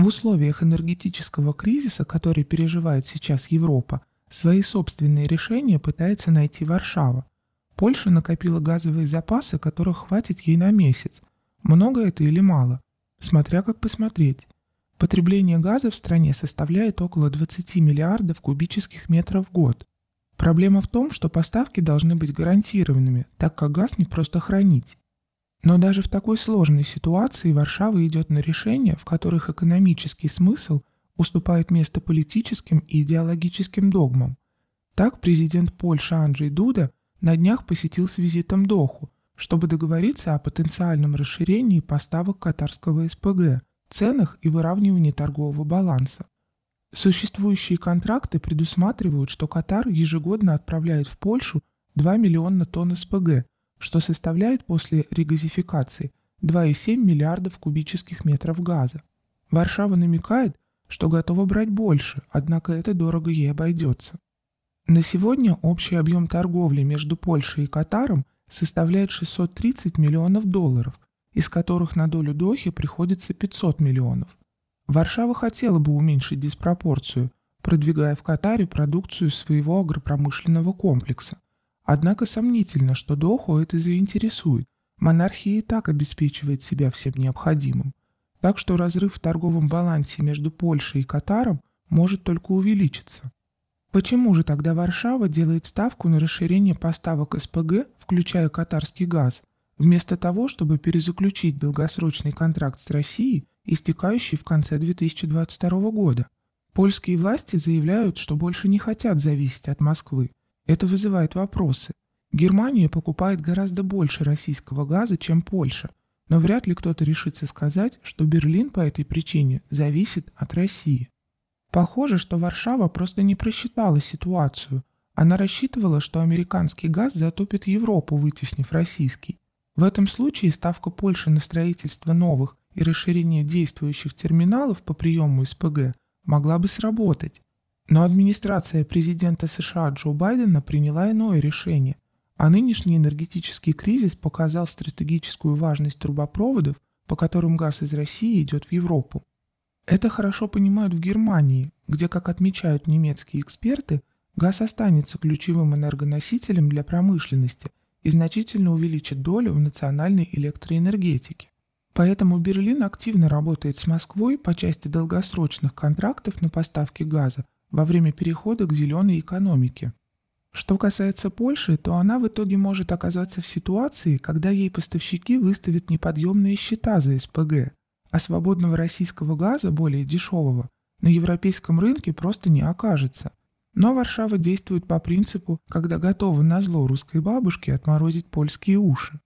В условиях энергетического кризиса, который переживает сейчас Европа, свои собственные решения пытается найти Варшава. Польша накопила газовые запасы, которых хватит ей на месяц. Много это или мало? Смотря как посмотреть. Потребление газа в стране составляет около 20 миллиардов кубических метров в год. Проблема в том, что поставки должны быть гарантированными, так как газ не просто хранить. Но даже в такой сложной ситуации Варшава идет на решения, в которых экономический смысл уступает место политическим и идеологическим догмам. Так президент Польши Анджей Дуда на днях посетил с визитом Доху, чтобы договориться о потенциальном расширении поставок катарского СПГ, ценах и выравнивании торгового баланса. Существующие контракты предусматривают, что Катар ежегодно отправляет в Польшу 2 миллиона тонн СПГ, что составляет после регазификации 2,7 миллиардов кубических метров газа. Варшава намекает, что готова брать больше, однако это дорого ей обойдется. На сегодня общий объем торговли между Польшей и Катаром составляет 630 миллионов долларов, из которых на долю Дохи приходится 500 миллионов. Варшава хотела бы уменьшить диспропорцию, продвигая в Катаре продукцию своего агропромышленного комплекса. Однако сомнительно, что Доху это заинтересует. Монархия и так обеспечивает себя всем необходимым. Так что разрыв в торговом балансе между Польшей и Катаром может только увеличиться. Почему же тогда Варшава делает ставку на расширение поставок СПГ, включая катарский газ, вместо того, чтобы перезаключить долгосрочный контракт с Россией истекающий в конце 2022 года. Польские власти заявляют, что больше не хотят зависеть от Москвы. Это вызывает вопросы. Германия покупает гораздо больше российского газа, чем Польша, но вряд ли кто-то решится сказать, что Берлин по этой причине зависит от России. Похоже, что Варшава просто не просчитала ситуацию. Она рассчитывала, что американский газ затопит Европу, вытеснив российский. В этом случае ставка Польши на строительство новых и расширение действующих терминалов по приему СПГ могла бы сработать. Но администрация президента США Джо Байдена приняла иное решение, а нынешний энергетический кризис показал стратегическую важность трубопроводов, по которым газ из России идет в Европу. Это хорошо понимают в Германии, где, как отмечают немецкие эксперты, газ останется ключевым энергоносителем для промышленности и значительно увеличит долю в национальной электроэнергетике. Поэтому Берлин активно работает с Москвой по части долгосрочных контрактов на поставки газа во время перехода к зеленой экономике. Что касается Польши, то она в итоге может оказаться в ситуации, когда ей поставщики выставят неподъемные счета за СПГ, а свободного российского газа, более дешевого, на европейском рынке просто не окажется. Но Варшава действует по принципу, когда готова на зло русской бабушке отморозить польские уши.